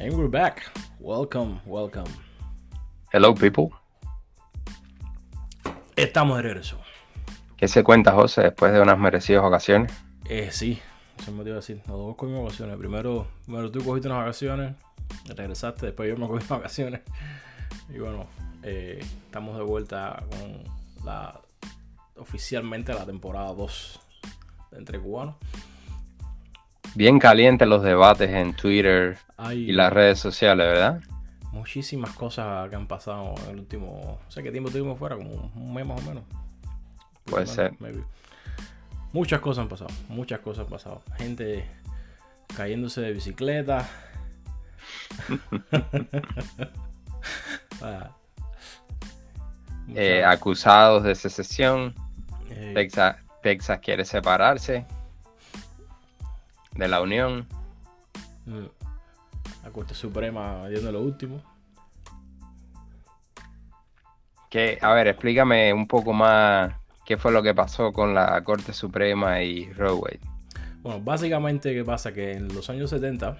And we're back. Welcome, welcome. Hello, people. Estamos de regreso. ¿Qué se cuenta, José, después de unas merecidas vacaciones? Eh, sí, eso me iba a decir. Nos dos cogimos vacaciones. Primero, primero tú cogiste unas vacaciones, regresaste, después yo me cogí vacaciones. Y bueno, eh, estamos de vuelta con la oficialmente la temporada 2 de Entre Cubanos. Bien calientes los debates en Twitter y las redes sociales, ¿verdad? muchísimas cosas que han pasado en el último. No sé qué tiempo estuvimos fuera, como un mes más o menos. Puede ser. maybe. Muchas cosas han pasado, muchas cosas han pasado. Gente cayéndose de bicicleta. Ah. Eh, acusados de secesión. eh, Texas, Texas quiere separarse de la Unión. mm, la Corte Suprema viendo lo último. Que, a ver, explícame un poco más qué fue lo que pasó con la Corte Suprema y Roe Wade. Bueno, básicamente, ¿qué pasa? Que en los años 70,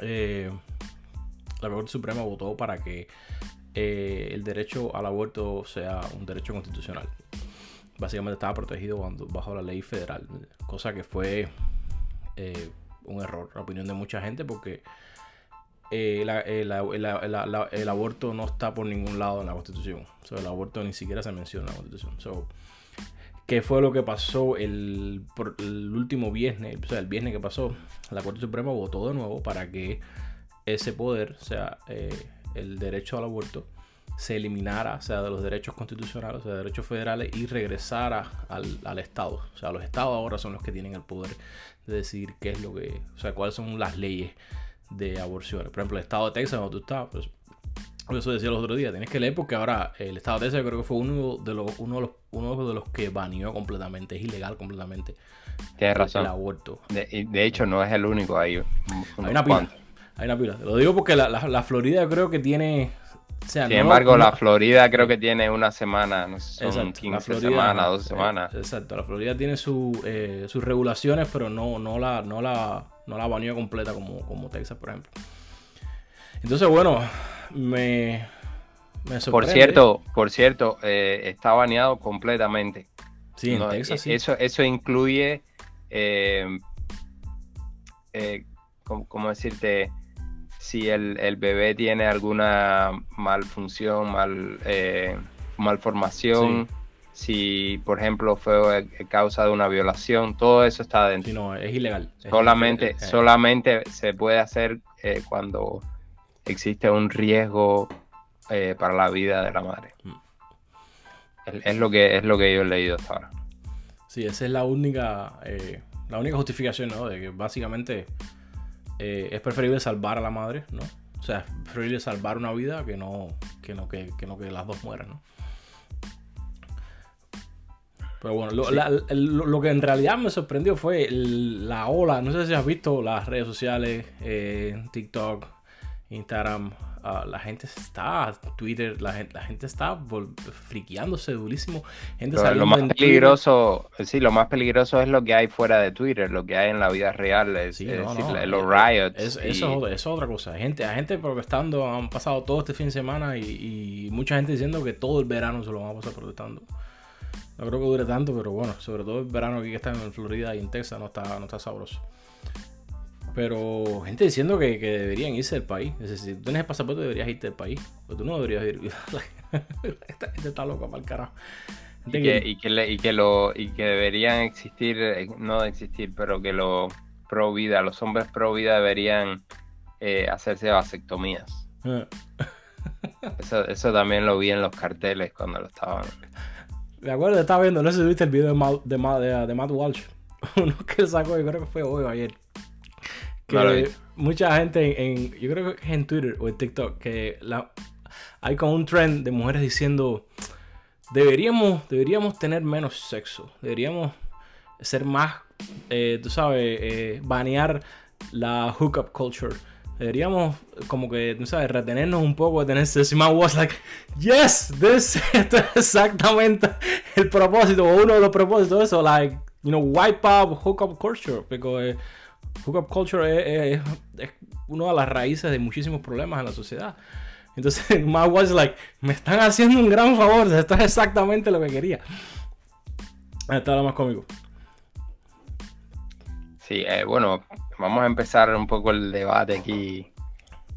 eh, la Corte Suprema votó para que eh, el derecho al aborto sea un derecho constitucional. Básicamente estaba protegido cuando- bajo la ley federal, cosa que fue eh, un error, la opinión de mucha gente, porque eh, eh, el aborto no está por ningún lado en la Constitución. O sea, el aborto ni siquiera se menciona en la Constitución. So, ¿Qué fue lo que pasó el, último viernes? O sea, el viernes que pasó, la Corte Suprema votó de nuevo para que ese poder, o sea, el derecho al aborto, se eliminara, o sea, de los derechos constitucionales, o sea, de derechos federales, y regresara al, al Estado. O sea, los Estados ahora son los que tienen el poder de decidir qué es lo que, o sea, cuáles son las leyes de aborciones. Por ejemplo, el Estado de Texas, donde tú estás, pues, eso decía los otros días, tienes que leer porque ahora el Estado de Texas creo que fue uno de los, uno de los, uno de los que baneó completamente, es ilegal completamente Tienes el razón. aborto. De, de hecho, no es el único ahí. Hay una pila, hay una pila. Te lo digo porque la, la, la Florida yo creo que tiene... O sea, Sin no- embargo, no- la Florida creo que tiene una semana, no sé, son Exacto, 15 la Florida, semanas, ajá, 12 eh, semanas. exacto, la Florida tiene su, eh, sus regulaciones, pero no, no la, no la, no la baneó completa como, como Texas, por ejemplo. Entonces, bueno, me, me Por sorprende. cierto, por cierto, eh, está baneado completamente. sí, en No, Texas eh, sí. Eso, eso incluye, eh, eh, ¿cómo, cómo decirte? Si el, el bebé tiene alguna malfunción, mal, eh, malformación, si por ejemplo fue causa de una violación, todo eso está dentro. Sí, no, es ilegal. Solamente, solamente se puede hacer eh, cuando existe un riesgo eh, para la vida de la madre. Mm. Es, es lo que es lo que yo he leído hasta ahora. Sí, esa es la única, la única justificación, ¿no? De que básicamente eh, es preferible salvar a la madre, ¿no? O sea, es preferible salvar una vida que no que, no, que, que, no que las dos mueran, ¿no? Pero bueno, lo, Sí. la- el- lo- lo que en realidad me sorprendió fue la ola. No sé si has visto las redes sociales, eh, TikTok, Instagram. ah, la gente está, Twitter, la gente, la gente está friqueándose durísimo. Gente Lo, lo más Twitter. peligroso, sí, lo más peligroso es lo que hay fuera de Twitter, lo que hay en la vida real, es, Sí, es no, decir, no, los riots. es- y- eso, es otra- cosa. Gente, hay gente protestando, han pasado todo este fin de semana y, y mucha gente diciendo que todo el verano se lo van a pasar protestando. No creo que dure tanto, pero bueno, sobre todo el verano aquí que está en Florida y en Texas no está, no está sabroso. Pero gente diciendo que, que deberían irse del país. Es decir, si tú tienes el pasaporte deberías irte del país. Pero tú no deberías ir. Esta gente está loca para el carajo. Y que, y que, le- y que lo y que deberían existir eh, no existir pero que los pro vida los hombres pro vida deberían eh, hacerse vasectomías Eh, eso, eso también lo vi en los carteles cuando lo estaban Me acuerdo, estaba viendo, no sé si viste el video de Matt, de Matt, de, de Matt Walsh. Uno que sacó, yo creo que fue hoy o ayer. Que mucha gente en, yo creo que es en Twitter o en TikTok, que la, hay como un trend de mujeres diciendo, deberíamos, deberíamos tener menos sexo, deberíamos ser más, eh, tú sabes, eh, banear la hookup culture. Deberíamos como que, tú sabes, retenernos un poco de tener sexo. Y Matt was like, yes, this, esto es exactamente el propósito, o uno de los propósitos de eso, like, you know, wipe out hookup culture. Porque, hookup culture es, es, una de las raíces de muchísimos problemas en la sociedad. Entonces, my was like, me están haciendo un gran favor, esto es exactamente lo que quería. Esto lo más cómico. Sí, eh, bueno, vamos a empezar un poco el debate aquí.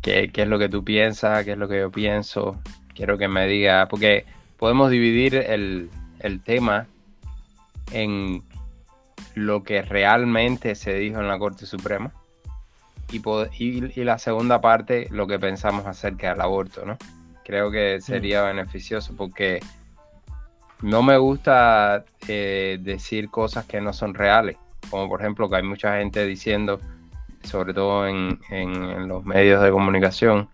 ¿Qué, ¿Qué, es lo que tú piensas? ¿Qué es lo que yo pienso? Quiero que me diga, porque podemos dividir el, el tema en lo que realmente se dijo en la Corte Suprema y, y, la segunda parte, lo que pensamos acerca del aborto, ¿no? Creo que sería mm. beneficioso porque no me gusta eh, decir cosas que no son reales, como por ejemplo que hay mucha gente diciendo, sobre todo en, los medios de comunicación,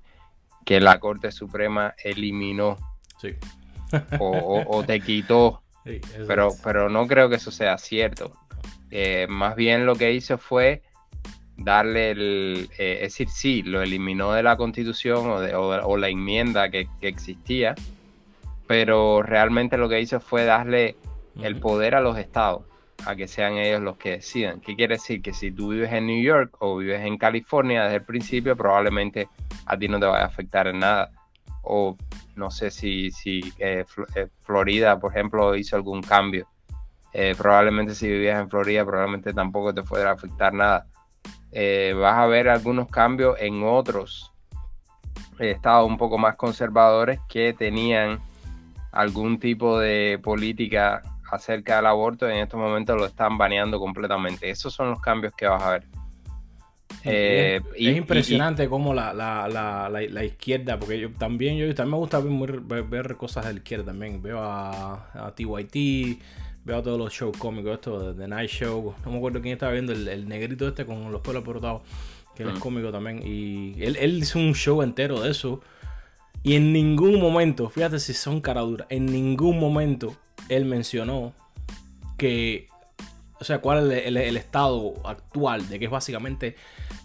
que la Corte Suprema eliminó o, te quitó, pero, pero no creo que eso sea cierto. Eh, más bien lo que hizo fue darle el, eh, es decir, sí, lo eliminó de la constitución o, de, o, la enmienda que, existía, pero realmente lo que hizo fue darle el poder a los estados, a que sean ellos los que decidan. ¿Qué quiere decir? Que si tú vives en New York o vives en California desde el principio, probablemente a ti no te vaya a afectar en nada. O no sé si, si eh, Florida, por ejemplo, hizo algún cambio eh, probablemente si vivías en Florida, probablemente tampoco te fuera a afectar nada. Eh, vas a ver algunos cambios en otros estados un poco más conservadores que tenían algún tipo de política acerca del aborto y en estos momentos lo están baneando completamente. Esos son los cambios que vas a ver. es, eh, impresionante cómo la, la, la, la, izquierda, porque yo también, yo también me gusta ver, ver, cosas de la izquierda también. Veo a, a TYT, veo todos los shows cómicos, esto The Night Show. No me acuerdo quién estaba viendo, el, negrito este con los pelos porotados, que él es mm. cómico también. Y él, hizo un show entero de eso. Y en ningún momento, fíjate si son caraduras, en ningún momento él mencionó que o sea, cuál es el, estado actual, de que es básicamente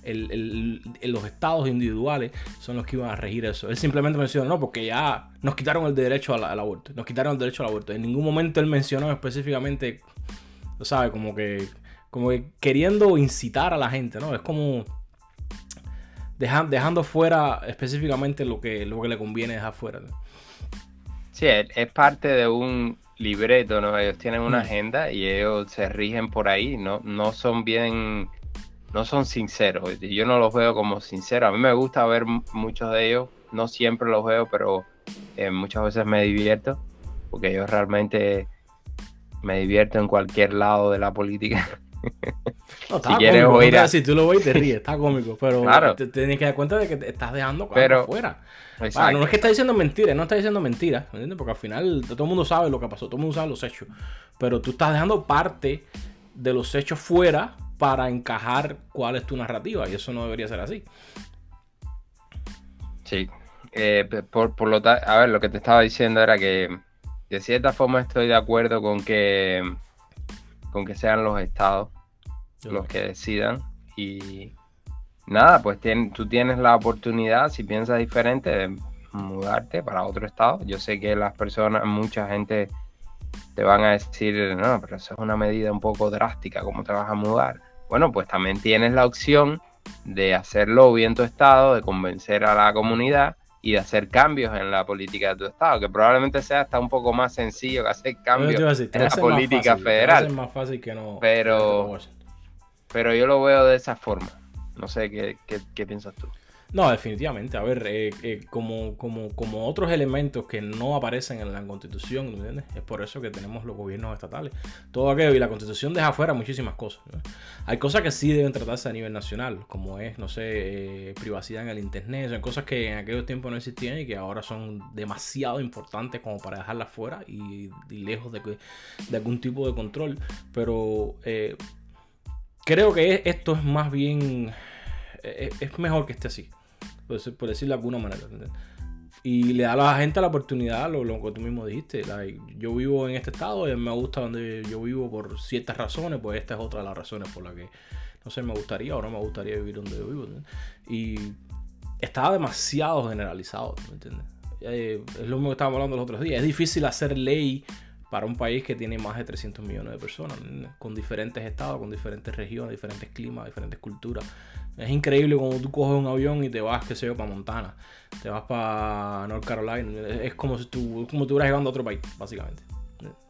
los estados individuales son los que iban a regir eso. Él simplemente mencionó, no, porque ya nos quitaron el derecho al, aborto, nos quitaron el derecho al aborto. En ningún momento él mencionó específicamente, ¿sabes? Como que, como que queriendo incitar a la gente, ¿no? Es como dejando fuera específicamente lo que, lo que le conviene dejar fuera. Sí, es parte de un libreto, ¿no? Ellos tienen una mm. agenda y ellos se rigen por ahí, no, no son bien, no son sinceros. Yo no los veo como sinceros. A mí me gusta ver muchos de ellos, no siempre los veo, pero eh, muchas veces me divierto, porque ellos realmente me divierto en cualquier lado de la política. si quieres oír Si tú lo ves te ríes, está cómico. Pero te, tienes que dar cuenta de que te estás dejando pero, afuera. no es que está diciendo mentiras, no está diciendo mentiras, ¿entiendes? Porque al final todo el mundo sabe lo que pasó, todo el mundo sabe los hechos. Pero tú estás dejando parte de los hechos fuera para encajar cuál es tu narrativa. Y eso no debería ser así. Sí. Eh, por, por, lo a ver, lo que te estaba diciendo era que de cierta forma estoy de acuerdo con que con que sean los estados los que decidan. Y nada, pues tú tienes la oportunidad, si piensas diferente, de mudarte para otro estado. Yo sé que las personas, mucha gente te van a decir, no, pero eso es una medida un poco drástica, ¿cómo te vas a mudar? Bueno, pues también tienes la opción de hacerlo bien tu estado, de convencer a la comunidad y de hacer cambios en la política de tu estado, que probablemente sea hasta un poco más sencillo que hacer cambios en la política federal. más fácil que no, pero, pero yo lo veo de esa forma. No sé qué, qué, piensas tú. No, definitivamente. A ver, eh, eh, como, otros elementos que no aparecen en la constitución, ¿entiendes? Es por eso que tenemos los gobiernos estatales. Todo aquello, y la constitución deja fuera muchísimas cosas. Hay cosas que sí deben tratarse a nivel nacional, como es, no sé, eh, privacidad en el Internet. Son cosas que en aquellos tiempos no existían y que ahora son demasiado importantes como para dejarlas fuera y, lejos de, de, algún tipo de control. Pero creo que esto es más bien. Es mejor que esté así. Por, decirlo de alguna manera. Y le da a la gente la oportunidad, lo, lo que tú mismo dijiste. yo vivo en este estado y me gusta donde yo vivo por ciertas razones, pues esta es otra de las razones por las que, no sé, me gustaría o no me gustaría vivir donde yo vivo. Y estaba demasiado generalizado, ¿me entiendes? Eh, es lo mismo que estábamos hablando los otros días. Es difícil hacer ley para un país que tiene más de 300 millones de personas, con diferentes estados, con diferentes regiones, diferentes climas, diferentes culturas. Es increíble cuando tú coges un avión y te vas, qué sé yo, para Montana, te vas para North Carolina. Es como si tú, como tú llegando a otro país, básicamente.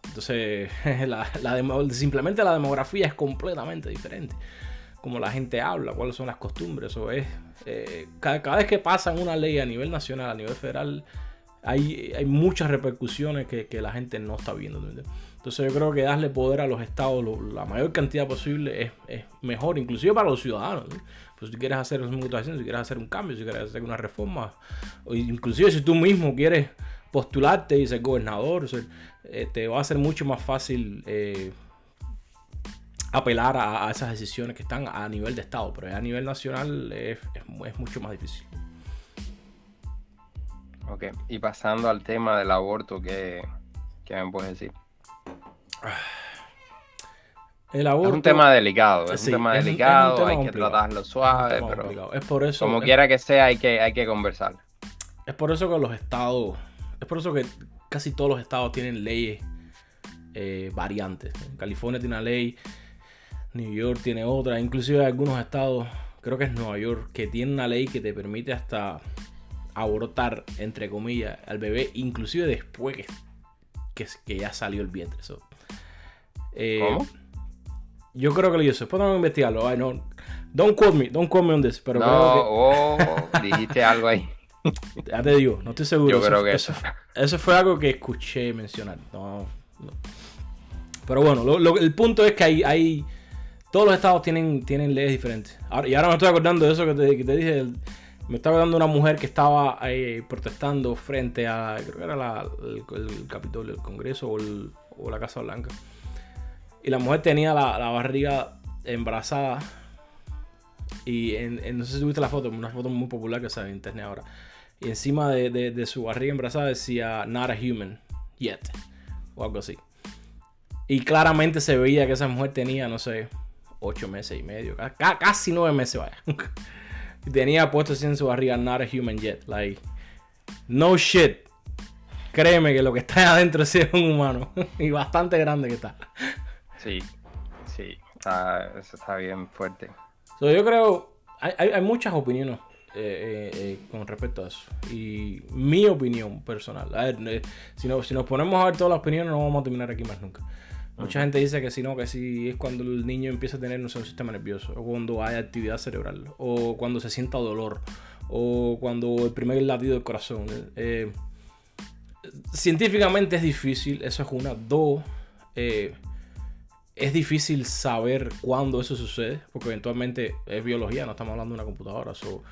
Entonces, simplemente la demografía es completamente diferente. Como la gente habla, cuáles son las costumbres. Eso es, eh, cada, vez que pasan una ley a nivel nacional, a nivel federal, hay, hay muchas repercusiones que, la gente no está viendo. Entonces yo creo que darle poder a los estados la mayor cantidad posible es, mejor, inclusive para los ciudadanos. Pues si quieres hacer si quieres hacer un cambio, si quieres hacer una reforma, o inclusive si tú mismo quieres postularte y ser gobernador, eh, te va a ser mucho más fácil eh, apelar a, esas decisiones que están a nivel de Estado, pero a nivel nacional es, mucho más difícil. Ok, y pasando al tema del aborto, ¿qué, me puedes decir? El aborto, es un tema delicado, es un tema delicado, hay que tratarlo suave, pero es por eso, como quiera que sea, hay que, hay que conversar. Es por eso que los estados es por eso que casi todos los estados tienen leyes eh, variantes. California tiene una ley, New York tiene otra, inclusive algunos estados, creo que es Nueva York, que tiene una ley que te permite hasta abortar, entre comillas, al bebé, inclusive después que, que, ya salió el vientre. Eh, ¿Cómo? Yo creo que lo hizo. Después vamos a investigarlo. no, don't quote me, don't quote me on this. Pero no, oh, dijiste algo ahí. Ya te digo, no estoy seguro. Yo creo que eso, eso fue algo que escuché mencionar. No, Pero bueno, el punto es que hay, hay, todos los estados tienen, tienen leyes diferentes. y ahora me estoy acordando de eso que te, que te dije. me estaba dando una mujer que estaba eh, protestando frente a, creo que era el, Capitolio, el Congreso o, la Casa Blanca. Y la mujer tenía la, la barriga embarazada. Y en, no sé si tuviste la foto, una foto muy popular que sale en internet ahora. Y encima de, su barriga embarazada decía Not a human yet. O algo así. Y claramente se veía que esa mujer tenía, no sé, ocho meses y medio. Casi nueve meses, vaya. y tenía puesto así en su barriga Not a human yet. Like, no shit. Créeme que lo que está adentro es un humano. y bastante grande que está. Sí, sí. eso está bien fuerte. yo creo. hay muchas opiniones eh, eh, eh, con respecto a eso. Y mi opinión personal. A ver, si, no, si nos ponemos a ver todas las opiniones, no vamos a terminar aquí más nunca. Mucha gente dice que si no, que si es cuando el niño empieza a tener un sistema nervioso, o cuando hay actividad cerebral, o cuando se sienta dolor, o cuando el primer latido del corazón. científicamente es difícil, eso es una. Dos, es difícil saber cuándo eso sucede, porque eventualmente es biología, no estamos hablando de una computadora. So,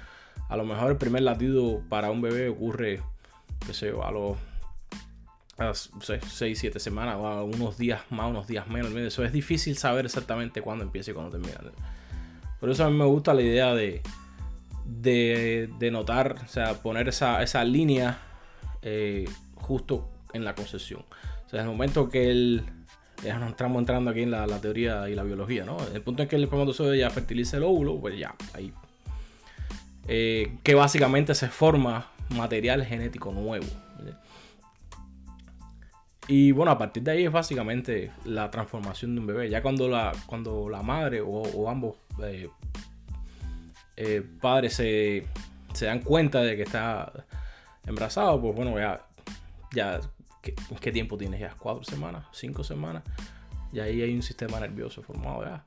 a lo mejor el primer latido para un bebé ocurre, qué sé a los 6, 7 semanas, o unos días más, unos días menos. Eso es difícil saber exactamente cuándo empieza y cuándo termina. Por eso a mí me gusta la idea de, de, notar, o sea, poner esa, línea eh, justo en la concesión. O sea, en el momento que él ya nos estamos entrando aquí en la, teoría y la biología, ¿no? El punto en que el espermatozoide ya fertiliza el óvulo, pues ya, ahí eh, que básicamente se forma material genético nuevo. Y bueno, a partir de ahí es básicamente la transformación de un bebé. Ya cuando la, cuando la madre o, ambos eh, eh, padres se, dan cuenta de que está embarazado, pues bueno, ya, ya ¿qué, tiempo tienes? ¿Cuatro semanas? ¿Cinco semanas? Y ahí hay un sistema nervioso formado ya.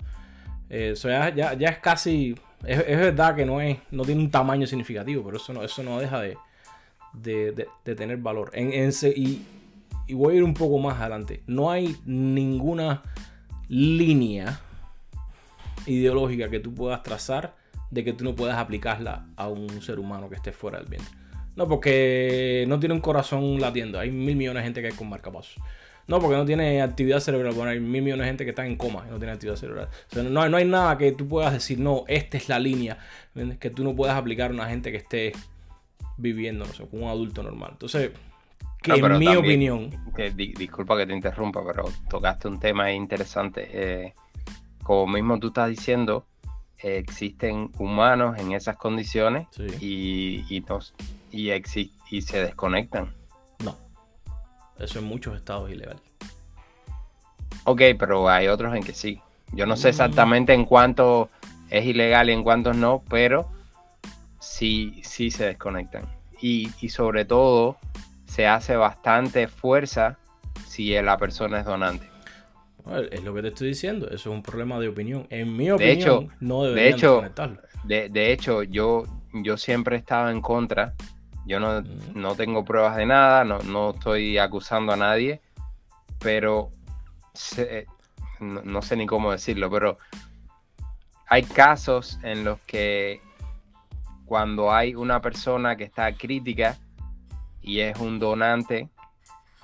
Eso ya, es casi es, verdad que no, es, no tiene un tamaño significativo, pero eso no, eso no deja de, tener valor. Y, y, voy a ir un poco más adelante. No hay ninguna línea ideológica que tú puedas trazar de que tú no puedas aplicarla a un ser humano que esté fuera del vientre. No, porque no tiene un corazón latiendo. Hay mil millones de gente que hay con marcapasos. No, porque no tiene actividad cerebral. Bueno, hay mil millones de gente que está en coma y no tiene actividad cerebral. O sea, no, no hay nada que tú puedas decir, no, esta es la línea que tú no puedas aplicar a una gente que esté viviendo, no sé, como un adulto normal. Entonces, que en mi opinión. disculpa que te interrumpa, pero tocaste un tema interesante. Eh, como mismo tú estás diciendo, existen humanos en esas condiciones y, y, y se desconectan. Eso en muchos estados es ilegal. Ok, pero hay otros en que sí. Yo no sé exactamente en cuánto es ilegal y en cuántos no, pero sí, sí se desconectan. Y, y sobre todo se hace bastante fuerza si la persona es donante. Es lo que te estoy diciendo, eso es un problema de opinión. En mi opinión, hecho, no deberían de hecho, desconectarlo. De, de, hecho, yo, yo siempre he estado en contra. Yo no, no tengo pruebas de nada, no, no estoy acusando a nadie, pero no, sé ni cómo decirlo, pero hay casos en los que cuando hay una persona que está crítica y es un donante,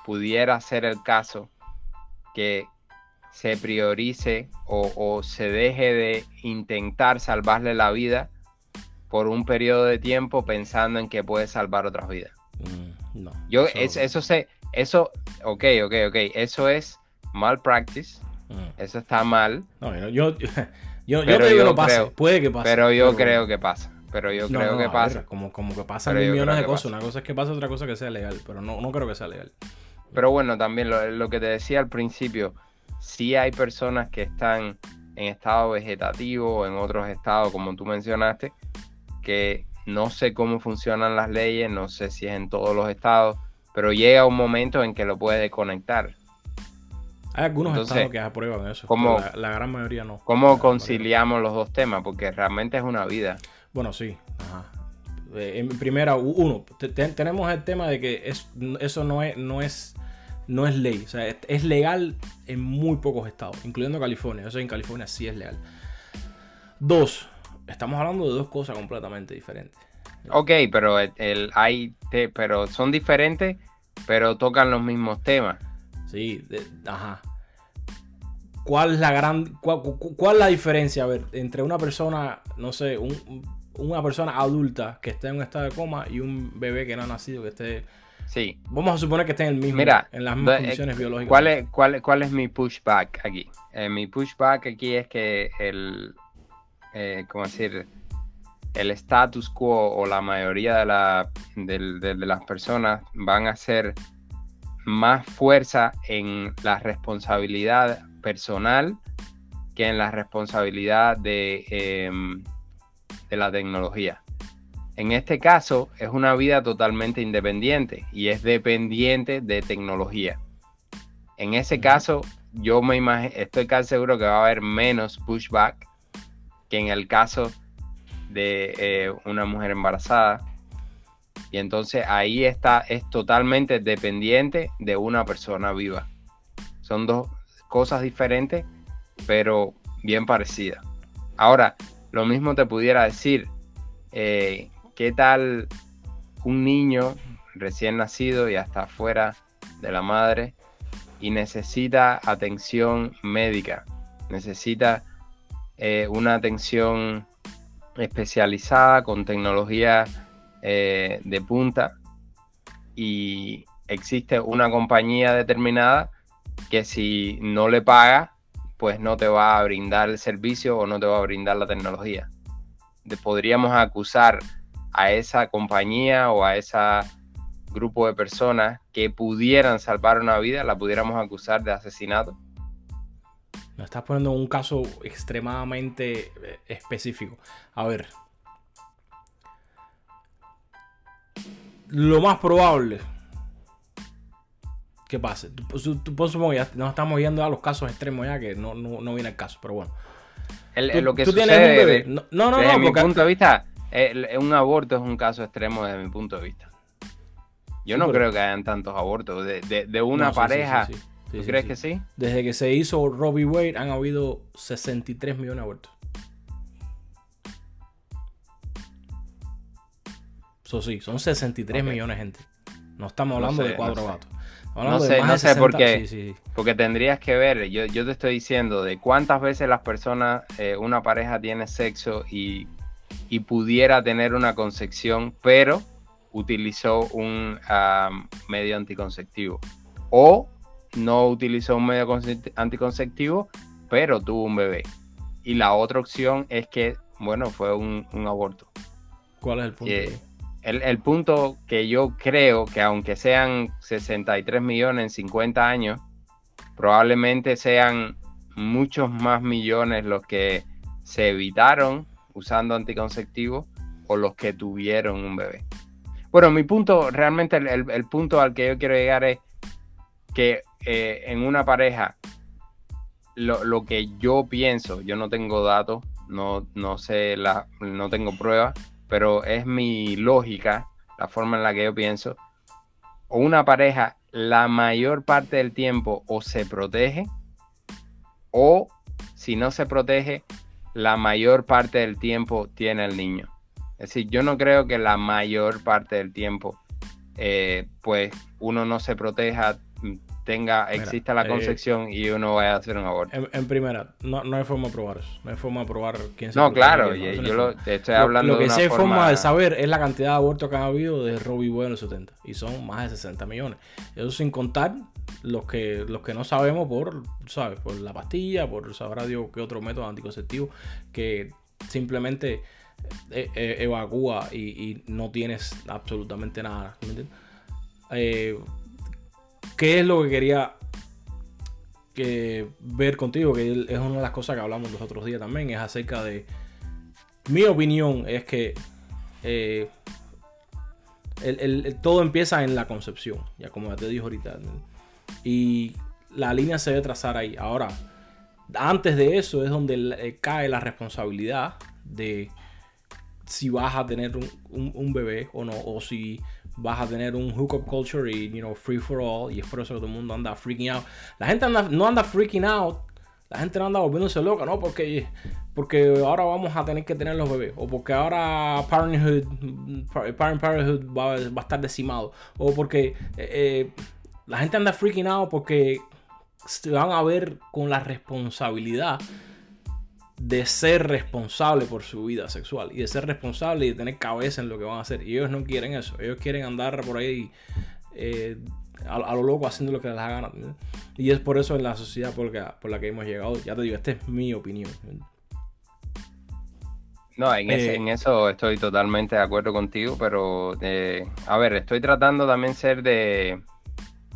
pudiera ser el caso que se priorice o, se deje de intentar salvarle la vida por un periodo de tiempo pensando en que puede salvar otras vidas. Mm, no. Yo, eso, eso sé, eso, ok, ok, ok, eso es mal practice, mm. eso está mal. No, yo, yo, yo, te digo no pasa, puede que pase. Pero yo creo que pasa. Pero yo creo que pasa. como, como que pasan millones de cosas. Una cosa es que pasa, otra cosa que sea legal. Pero no, no creo que sea legal. Pero bueno, también lo, que te decía al principio, sí hay personas que están en estado vegetativo o en otros estados, como tú mencionaste, que no sé cómo funcionan las leyes, no sé si es en todos los estados, pero llega un momento en que lo puedes conectar. Hay algunos estados que aprueban eso, como, la, gran mayoría no. ¿Cómo conciliamos los dos temas? Porque realmente es una vida. Bueno, sí. Eh, en primera, uno, tenemos el tema de que es, eso no es, no es, no es ley. O sea, es, legal en muy pocos estados, incluyendo California. Eso en California sí es legal. Dos, estamos hablando de dos cosas completamente diferentes. Ok, pero el, hay, pero son diferentes, pero tocan los mismos temas. Sí, ajá. ¿Cuál es la gran, cuál, cuál, es la diferencia, a ver, entre una persona, no sé, un, una persona adulta que esté en un estado de coma y un bebé que no ha nacido, que esté... Sí. Vamos a suponer que esté en, el mismo, en las mismas condiciones biológicas. ¿cuál es, cuál, ¿Cuál es mi pushback aquí? Eh, mi pushback aquí es que el, eh, ¿cómo decir? El status quo o la mayoría de, la, de, las personas van a hacer más fuerza en la responsabilidad personal que en la responsabilidad de, em, de la tecnología. En este caso es una vida totalmente independiente y es dependiente de tecnología. En ese caso yo me imagino, estoy casi seguro que va a haber menos pushback que en el caso de eh, una mujer embarazada. Y entonces ahí está, es totalmente dependiente de una persona viva. Son dos cosas diferentes, pero bien parecidas. Ahora, lo mismo te pudiera decir, eh, ¿qué tal un niño recién nacido y hasta fuera de la madre y necesita atención médica? Necesita eh, una atención especializada con tecnología eh, de punta y existe una compañía determinada que si no le paga pues no te va a brindar el servicio o no te va a brindar la tecnología. podríamos acusar a esa compañía o a ese grupo de personas que pudieran salvar una vida, la pudiéramos acusar de asesinato. Me estás poniendo un caso extremadamente eh, específico. A ver. Lo más probable ¿Qué pase. Tú, supongo ya nos estamos yendo a los casos extremos ya, que no, no, viene el caso, pero bueno. lo que sucede, no, no, no, desde mi punto de vista, un aborto es un caso extremo desde mi punto de vista. Yo no creo que hayan tantos abortos. De, una pareja, ¿tú crees que sí? Desde que se hizo Robbie Wade han habido 63 millones de abortos. Eso sí, son 63 millones de gente. No estamos hablando de cuatro gatos no sé, no sé por qué. Porque tendrías que ver, yo, yo, te estoy diciendo de cuántas veces las personas, eh, una pareja tiene sexo y, pudiera tener una concepción, pero utilizó un medio anticonceptivo. O no utilizó un medio anticonceptivo, pero tuvo un bebé. Y la otra opción es que, bueno, fue un, aborto. ¿Cuál es el punto? el, punto que yo creo que aunque sean 63 millones en 50 años, probablemente sean muchos más millones los que se evitaron usando anticonceptivos o los que tuvieron un bebé. Bueno, mi punto, realmente el, punto al que yo quiero llegar es que eh, en una pareja, lo, que yo pienso, yo no tengo datos, no, no sé, la, no tengo pruebas, pero es mi lógica, la forma en la que yo pienso, o una pareja la mayor parte del tiempo o se protege o si no se protege, la mayor parte del tiempo tiene el niño. Es decir, yo no creo que la mayor parte del tiempo, eh, pues uno no se proteja, tenga, exista la eh, concepción y uno vaya a hacer un aborto. En, primera, no, hay forma de probar eso. No hay forma de probar quién se No, claro, yo, lo, estoy hablando lo, lo que sí hay forma... de saber es la cantidad de abortos que han habido desde Robbie Boy en los 70. Y son más de 60 millones. Eso sin contar los que, los que no sabemos por, ¿sabes? Por la pastilla, por sabrá Dios qué otro método anticonceptivo que simplemente eh, eh, evacúa y, no tienes absolutamente nada. Eh, ¿Qué es lo que quería ver contigo? Que es una de las cosas que hablamos los otros días también. Es acerca de. Mi opinión es que todo empieza en la concepción. Ya como ya te dije ahorita. Y la línea se debe trazar ahí. Ahora, antes de eso es donde cae la responsabilidad de si vas a tener un, bebé o no, o si vas a tener un hookup culture y, you know, free for all, y es por eso que todo el mundo anda freaking out. La gente no anda freaking out, la gente no anda volviéndose loca, ¿no? Porque, porque ahora vamos a tener que tener los bebés, o porque ahora Parenthood, Parent Parenthood va, a estar decimado, o porque eh, eh, la gente anda freaking out porque se van a ver con la responsabilidad de ser responsable por su vida sexual y de ser responsable y de tener cabeza en lo que van a hacer. Y ellos no quieren eso. Ellos quieren andar por ahí eh, a, lo loco haciendo lo que les da gana. Y es por eso en la sociedad por la, por la que hemos llegado. Ya te digo, esta es mi opinión. No, en, eh, eso estoy totalmente de acuerdo contigo, pero eh, a ver, estoy tratando también ser de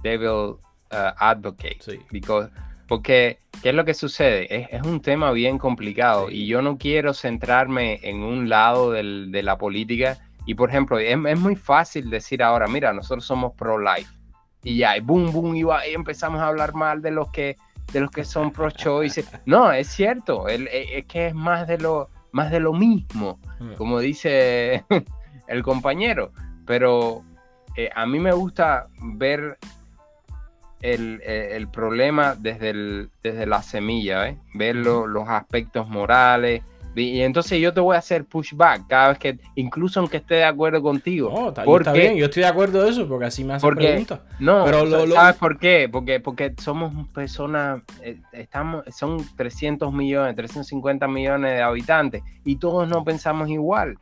devil uh, advocate. Sí. Porque, ¿qué es lo que sucede? Es, un tema bien complicado y yo no quiero centrarme en un lado de la política. Y, por ejemplo, es, muy fácil decir ahora, mira, nosotros somos pro-life. Y ya, y boom, boom, y, empezamos a hablar mal de los que, de los que son pro-choice. No, es cierto, e, es, que es más de lo, más de lo mismo, mm. como dice el compañero. Pero eh, a mí me gusta ver eh, el, problema desde, el, desde la semilla, ¿eh? ver los aspectos morales. Y, entonces yo te voy a hacer pushback cada vez que, incluso aunque esté de acuerdo contigo. No, está, bien, yo estoy de acuerdo de eso, porque así me hacen preguntas. No, pero ¿sabes por qué? Porque, porque somos personas, eh, estamos, son 300 millones, 350 millones de habitantes y todos no pensamos igual.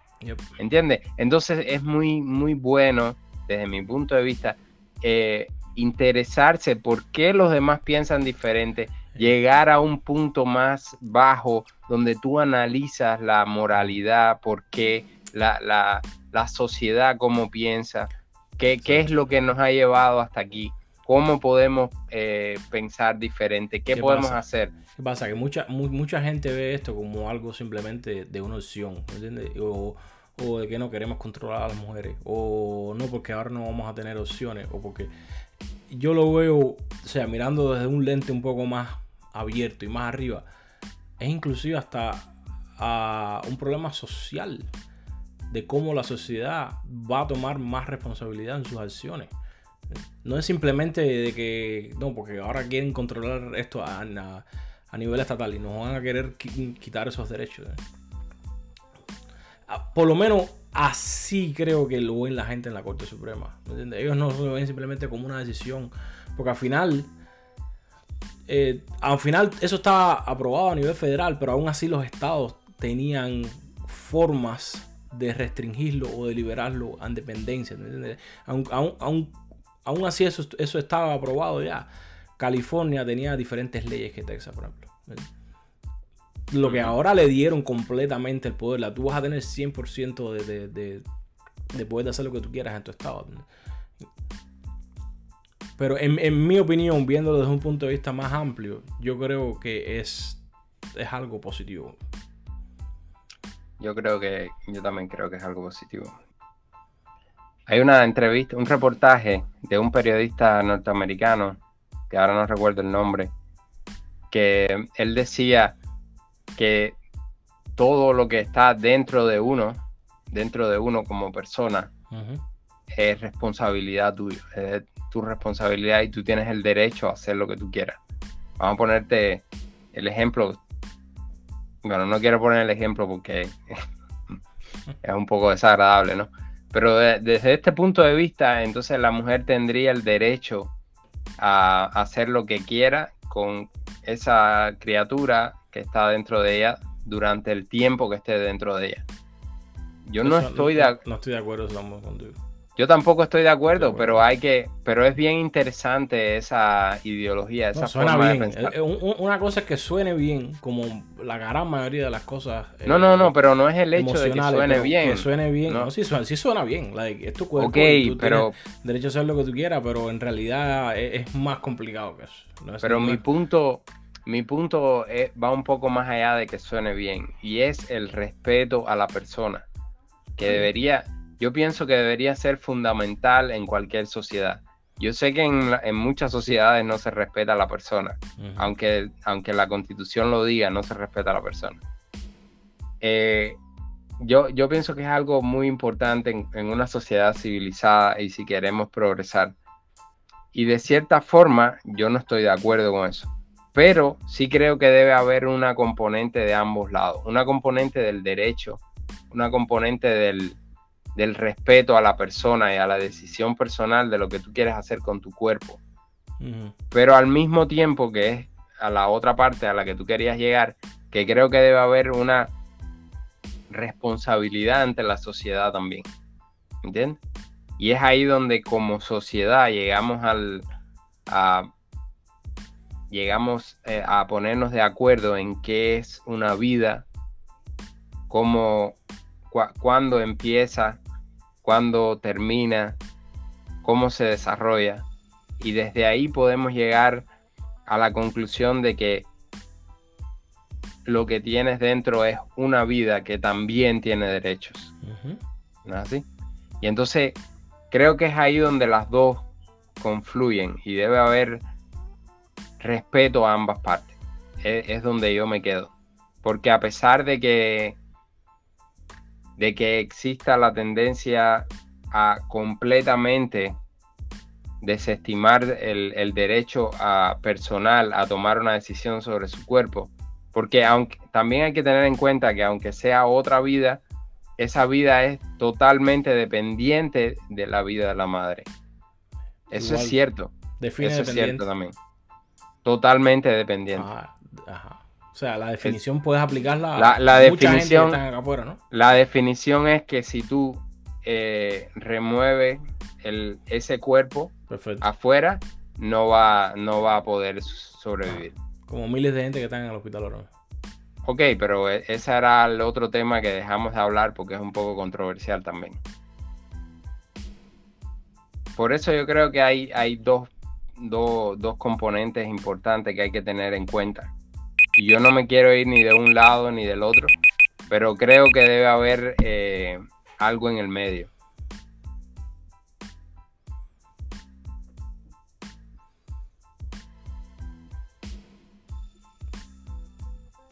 ¿Entiendes? Entonces es muy, muy bueno, desde mi punto de vista, eh, interesarse por qué los demás piensan diferente, llegar a un punto más bajo donde tú analizas la moralidad, por qué la, sociedad, cómo piensa, qué, qué, es lo que nos ha llevado hasta aquí, cómo podemos eh, pensar diferente, qué, podemos hacer. ¿Qué pasa? Que mucha, mucha gente ve esto como algo simplemente de una opción, ¿entiendes? O, o de que no queremos controlar a las mujeres, o no porque ahora no vamos a tener opciones, o porque yo lo veo, o sea, mirando desde un lente un poco más abierto y más arriba, es inclusive hasta a un problema social de cómo la sociedad va a tomar más responsabilidad en sus acciones. No es simplemente de que, no, porque ahora quieren controlar esto a, a, nivel estatal y nos van a querer quitar esos derechos. ¿eh? Por lo menos Así creo que lo ven la gente en la Corte Suprema. Ellos no lo ven simplemente como una decisión. Porque al final, eh, al final eso estaba aprobado a nivel federal, pero aún así los estados tenían formas de restringirlo o de liberarlo a independencia. Aún, aún, así eso, eso estaba aprobado ya. California tenía diferentes leyes que Texas, por ejemplo lo que ahora le dieron completamente el poder. La, tú vas a tener 100% de, de, poder hacer lo que tú quieras en tu estado. Pero en, mi opinión, viéndolo desde un punto de vista más amplio, yo creo que es, es algo positivo. Yo creo que, yo también creo que es algo positivo. Hay una entrevista, un reportaje de un periodista norteamericano, que ahora no recuerdo el nombre, que él decía que todo lo que está dentro de uno, dentro de uno como persona, es responsabilidad tuya, es tu responsabilidad y tú tienes el derecho a hacer lo que tú quieras. Vamos a ponerte el ejemplo. Bueno, no quiero poner el ejemplo porque es un poco desagradable, ¿no? Pero desde este punto de vista, entonces la mujer tendría el derecho a hacer lo que quiera con esa criatura que está dentro de ella durante el tiempo que esté dentro de ella. Yo no, estoy de No estoy de acuerdo contigo. Yo tampoco estoy de acuerdo, pero hay que, pero es bien interesante esa ideología, esa forma de pensar. Eh, una cosa es que suene bien, como la gran mayoría de las cosas. No, no, no, pero no es el hecho de que suene bien. Que suene bien, no, sí, suena, sí suena bien. es tu cuerpo. Ok, pero derecho a hacer lo que tú quieras, pero en realidad es, más complicado que eso. pero mi punto, mi punto va un poco más allá de que suene bien y es el respeto a la persona que debería yo pienso que debería ser fundamental en cualquier sociedad. Yo sé que en, muchas sociedades no se respeta a la persona, aunque, aunque la constitución lo diga, no se respeta a la persona. Eh, yo, yo, pienso que es algo muy importante en, una sociedad civilizada y si queremos progresar. Y de cierta forma, yo no estoy de acuerdo con eso. Pero sí creo que debe haber una componente de ambos lados, una componente del derecho, una componente del, del respeto a la persona y a la decisión personal de lo que tú quieres hacer con tu cuerpo. Pero al mismo tiempo que es a la otra parte a la que tú querías llegar, que creo que debe haber una responsabilidad ante la sociedad también. ¿Entiendes? Y es ahí donde como sociedad llegamos al a, llegamos eh, a ponernos de acuerdo en qué es una vida, cómo, cuándo empieza cuándo termina, cómo se desarrolla. Y desde ahí podemos llegar a la conclusión de que lo que tienes dentro es una vida que también tiene derechos. ¿No es así? Y entonces creo que es ahí donde las dos confluyen y debe haber respeto a ambas partes. Es, es donde yo me quedo. Porque a pesar de que de que exista la tendencia a completamente desestimar el, derecho a personal a tomar una decisión sobre su cuerpo. Porque aunque, también hay que tener en cuenta que aunque sea otra vida, esa vida es totalmente dependiente de la vida de la madre. Eso es cierto. Eso es cierto también. Totalmente dependiente. ajá. O sea, la definición puedes aplicarla la, la definición, ¿no? La definición es que si tú eh, remueves el, ese cuerpo afuera, no va, no va a poder sobrevivir. Como miles de gente que están en el hospital ahora. Ok, pero e, ese era el otro tema que dejamos de hablar porque es un poco controversial también. Por eso yo creo que hay, hay dos, dos componentes importantes que hay que tener en cuenta y yo no me quiero ir ni de un lado ni del otro, pero creo que debe haber eh, algo en el medio.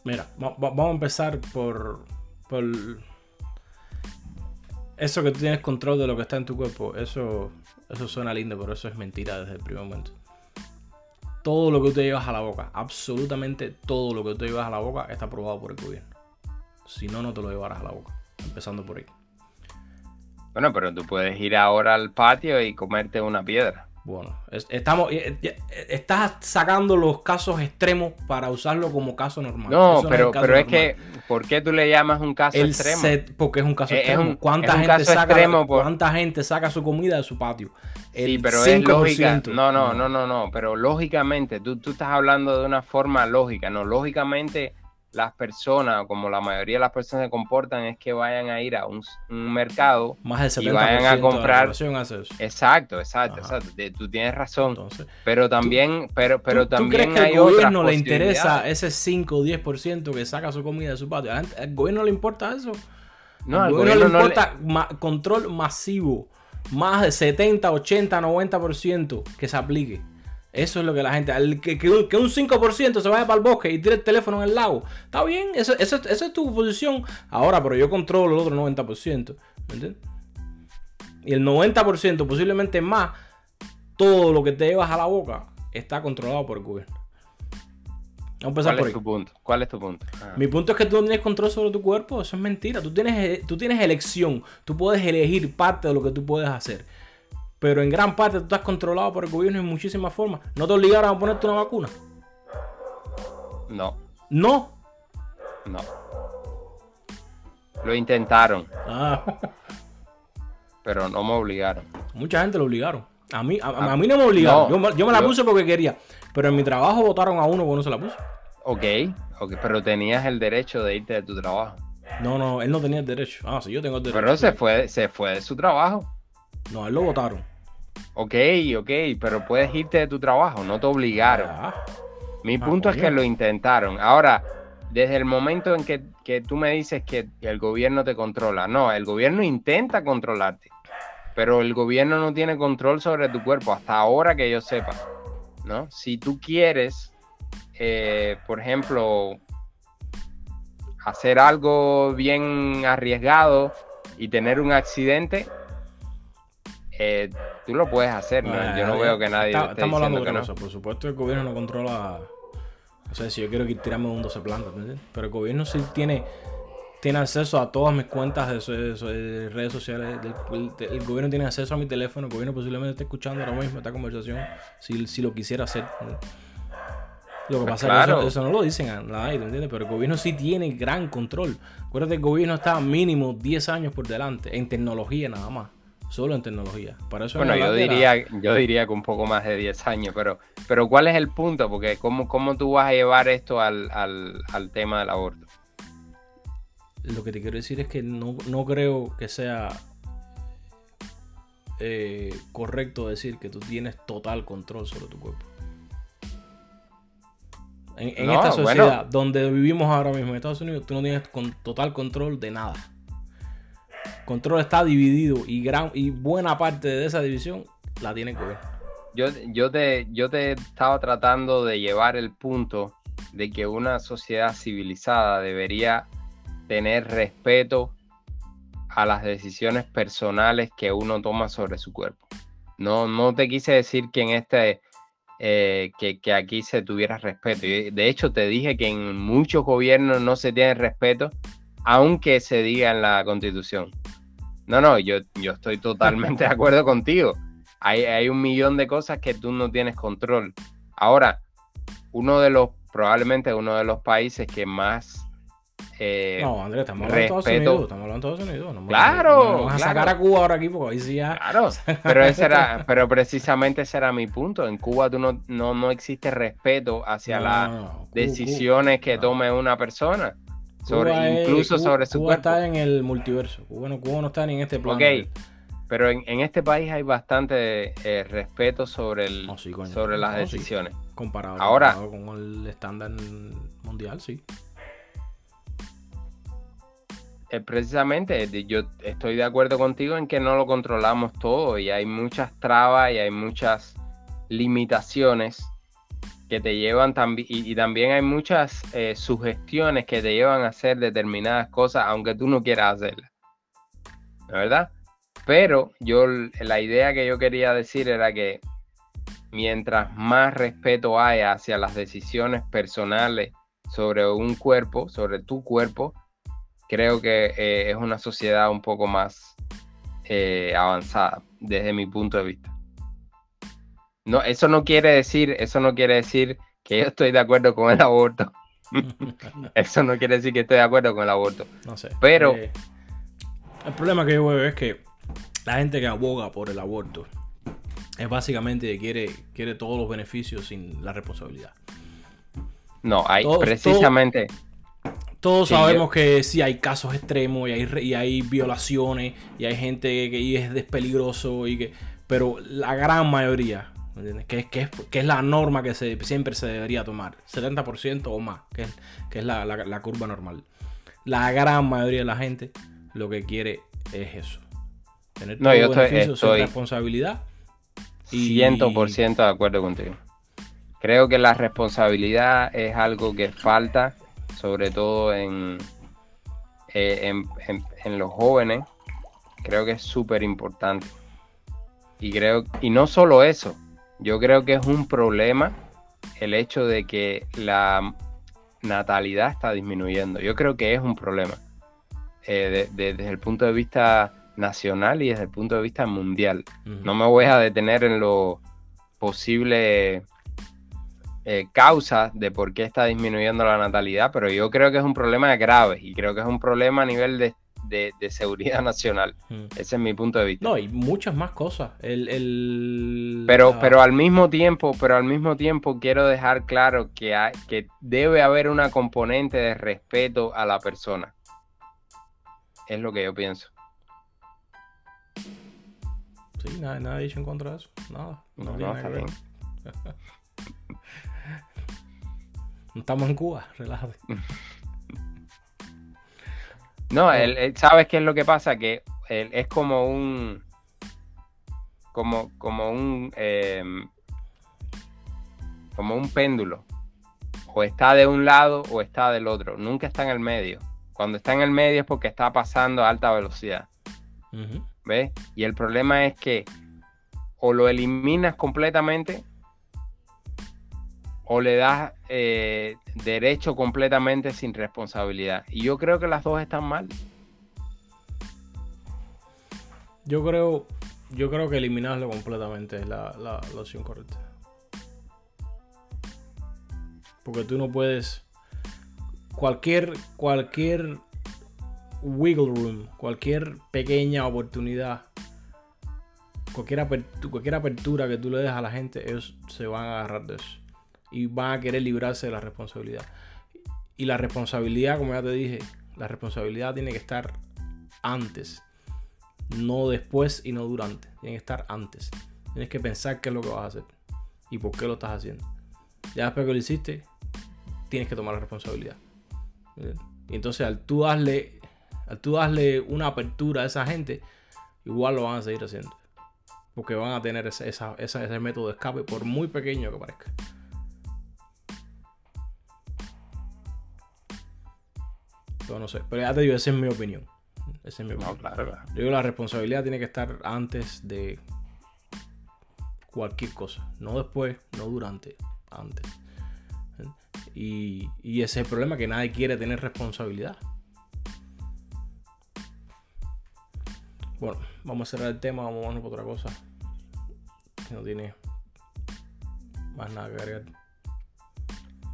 Mira, vamos a empezar por, por eso que tú tienes control de lo que está en tu cuerpo. Eso, eso suena lindo, pero eso es mentira desde el primer momento todo lo que tú llevas a la boca, absolutamente todo lo que tú llevas a la boca está aprobado por el gobierno. Si no, no te lo llevarás a la boca. Empezando por ahí. Bueno, pero tú puedes ir ahora al patio y comerte una piedra. Bueno, estamos, eh, eh, estás sacando los casos extremos para usarlo como caso normal. No, pero, es, pero es que, ¿por qué tú le llamas un caso extremo? porque es un caso extremo. ¿Cuánta, gente saca, ¿Cuánta gente saca su comida de su patio? sí, pero es lógica. No, no, no, no, no, pero lógicamente, tú, tú estás hablando de una forma lógica, no, lógicamente las personas, como la mayoría de las personas se comportan, es que vayan a ir a un, mercado Más del 70% y vayan a comprar. De la. Exacto, exacto, exacto. Tú tienes razón. pero también, pero, pero ¿tú, también ¿tú crees que al gobierno le interesa ese 5 o 10% que saca su comida de su patio? ¿Al gobierno le importa eso? No, al gobierno, le importa control masivo. Más de 70, 80, 90% que se aplique. Eso es lo que la gente. que, que, un 5% se vaya para el bosque y tire el teléfono en el lago. Está bien, eso, esa es tu posición. Ahora, pero yo controlo el otro 90%. ¿Me entiendes? Y el 90%, posiblemente más, todo lo que te llevas a la boca está controlado por el gobierno. Vamos a ¿Cuál es tu punto? ¿Cuál es tu punto? Ah. Mi punto es que tú no tienes control sobre tu cuerpo. Eso es mentira. Tú tienes, tú tienes elección. Tú puedes elegir parte de lo que tú puedes hacer pero en gran parte tú estás controlado por el gobierno en muchísimas formas. ¿No te obligaron a ponerte una vacuna? No. ¿No? No. Lo intentaron. Ah. Pero no me obligaron. Mucha gente lo obligaron. A mí, a, mí no me obligaron. yo, me la puse porque quería. Pero en mi trabajo votaron a uno que no se la puso. Ok, ok, pero tenías el derecho de irte de tu trabajo. No, no, él no tenía el derecho. Ah, sí, yo tengo el derecho. Pero se fue, se fue de su trabajo. No, él lo votaron. Ok, ok, pero puedes irte de tu trabajo, no te obligaron. Mi ah, punto es que lo intentaron. Ahora, desde el momento en que, tú me dices que el gobierno te controla, no, el gobierno intenta controlarte, pero el gobierno no tiene control sobre tu cuerpo, hasta ahora que yo sepa, ¿no? Si tú quieres, eh, por ejemplo, hacer algo bien arriesgado y tener un accidente, eh, tú lo puedes hacer, ¿no? yo no veo que nadie. estamos hablando de eso. Por supuesto, el gobierno no controla. O sea, si yo quiero tirarme un 12 plantas, Pero el gobierno sí tiene, tiene acceso a todas mis cuentas de, redes sociales. el gobierno tiene acceso a mi teléfono. El gobierno posiblemente esté escuchando ahora mismo esta conversación si, si lo quisiera hacer. Lo que pues pasa es que eso, no lo dicen a nadie, entiendes? Pero el gobierno sí tiene gran control. Acuérdate, el gobierno está mínimo 10 años por delante en tecnología nada más solo en tecnología. Para eso bueno, yo diría, yo diría que un poco más de 10 años, pero, pero ¿cuál es el punto? Porque ¿cómo, cómo tú vas a llevar esto al, tema del aborto? Lo que te quiero decir es que no, creo que sea eh, correcto decir que tú tienes total control sobre tu cuerpo. En, esta sociedad donde vivimos ahora mismo en Estados Unidos, tú no tienes con, total control de nada control está dividido y, gran, y buena parte de esa división la tiene que ver. Yo, yo, te, yo te estaba tratando de llevar el punto de que una sociedad civilizada debería tener respeto a las decisiones personales que uno toma sobre su cuerpo. No, no te quise decir que en este eh, que, que, aquí se tuviera respeto. De hecho, te dije que en muchos gobiernos no se tiene respeto, aunque se diga en la constitución. No, no, yo, yo estoy totalmente de acuerdo contigo. Hay, hay un millón de cosas que tú no tienes control. Ahora, uno de los, probablemente uno de los países que más eh, no, Andrés, estamos hablando de Estados Unidos. Estamos hablando de Estados Unidos. claro. vamos a sacar a Cuba ahora aquí porque ahí sí ya. Claro. Pero, ese era, pero precisamente ese era mi punto. En Cuba tú no, no, no existe respeto hacia las decisiones que tome una persona incluso sobre su Cuba está en el multiverso. Cuba no, Cuba no está ni en este plano. Ok, pero en, este país hay bastante eh, respeto sobre, el, oh, sobre las decisiones. Comparado, Ahora, con el estándar mundial, sí. Eh, precisamente, yo estoy de acuerdo contigo en que no lo controlamos todo y hay muchas trabas y hay muchas limitaciones que te llevan también, y, también hay muchas eh, sugestiones que te llevan a hacer determinadas cosas, aunque tú no quieras hacerlas. ¿Verdad? Pero yo, la idea que yo quería decir era que mientras más respeto haya hacia las decisiones personales sobre un cuerpo, sobre tu cuerpo, creo que eh, es una sociedad un poco más eh, avanzada desde mi punto de vista. No, eso no quiere decir, eso no quiere decir que yo estoy de acuerdo con el aborto. eso no quiere decir que estoy de acuerdo con el aborto. No sé. Pero eh, el problema que yo veo es que la gente que aboga por el aborto es básicamente que quiere, quiere todos los beneficios sin la responsabilidad. No, hay precisamente. Todos sabemos que sí hay casos extremos y hay, y hay violaciones y hay gente que es peligroso y que pero la gran mayoría, Que, que, es, que es la norma que se, siempre se debería tomar, 70% o más, que es, que es la, la, curva normal. La gran mayoría de la gente lo que quiere es eso. Tener no, yo estoy, responsabilidad. Y... 100% de acuerdo contigo. Creo que la responsabilidad es algo que falta, sobre todo en, eh, en, en los jóvenes. Creo que es súper importante y creo, y no solo eso, yo creo que es un problema el hecho de que la natalidad está disminuyendo. Yo creo que es un problema eh, desde el punto de vista nacional y desde el punto de vista mundial. No me voy a detener en lo posible eh, causas de por qué está disminuyendo la natalidad, pero yo creo que es un problema grave y creo que es un problema a nivel de de, seguridad nacional. Hmm. Ese es mi punto de vista. No, y muchas más cosas. El, pero, pero al mismo tiempo, pero al mismo tiempo quiero dejar claro que, hay, que debe haber una componente de respeto a la persona. Es lo que yo pienso. Sí, nada, nada dicho en contra de eso. Nada. No, no, no estamos en Cuba, relájate. No, él, ¿sabes qué es lo que pasa? Que él, es como un. Como, como un. Em, como un péndulo. O está de un lado o está del otro. Nunca está en el medio. Cuando está en el medio es porque está pasando a alta velocidad. ¿Ves? Y el problema es que o lo eliminas completamente o le das eh, derecho completamente sin responsabilidad. Y yo creo que las dos están mal. Yo creo, yo creo que eliminarlo completamente es la, la, opción correcta. Porque tú no puedes. Cualquier, cualquier wiggle room, cualquier pequeña oportunidad, cualquier, apertura, cualquier apertura que tú le des a la gente, ellos se van a agarrar de eso y van a querer librarse de la responsabilidad. Y la responsabilidad, como ya te dije, la responsabilidad tiene que estar antes, no después y no durante. Tiene que estar antes. Tienes que pensar qué es lo que vas a hacer y por qué lo estás haciendo. Ya después que lo hiciste, tienes que tomar la responsabilidad. Y entonces al tú darle, al tú darle una apertura a esa gente, igual lo van a seguir haciendo. Porque van a tener ese, ese método de escape, por muy pequeño que parezca. No sé. Pero ya te digo, esa es mi opinión. Esa es mi opinión. Yo digo, la responsabilidad tiene que estar antes de cualquier cosa. No después, no durante, antes. Y, ese es el problema, que nadie quiere tener responsabilidad. Bueno, vamos a cerrar el tema, vamos a por otra cosa. No tiene más nada que agregar.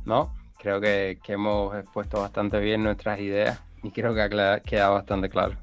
No, creo que, hemos expuesto bastante bien nuestras ideas y creo que ha quedado bastante claro.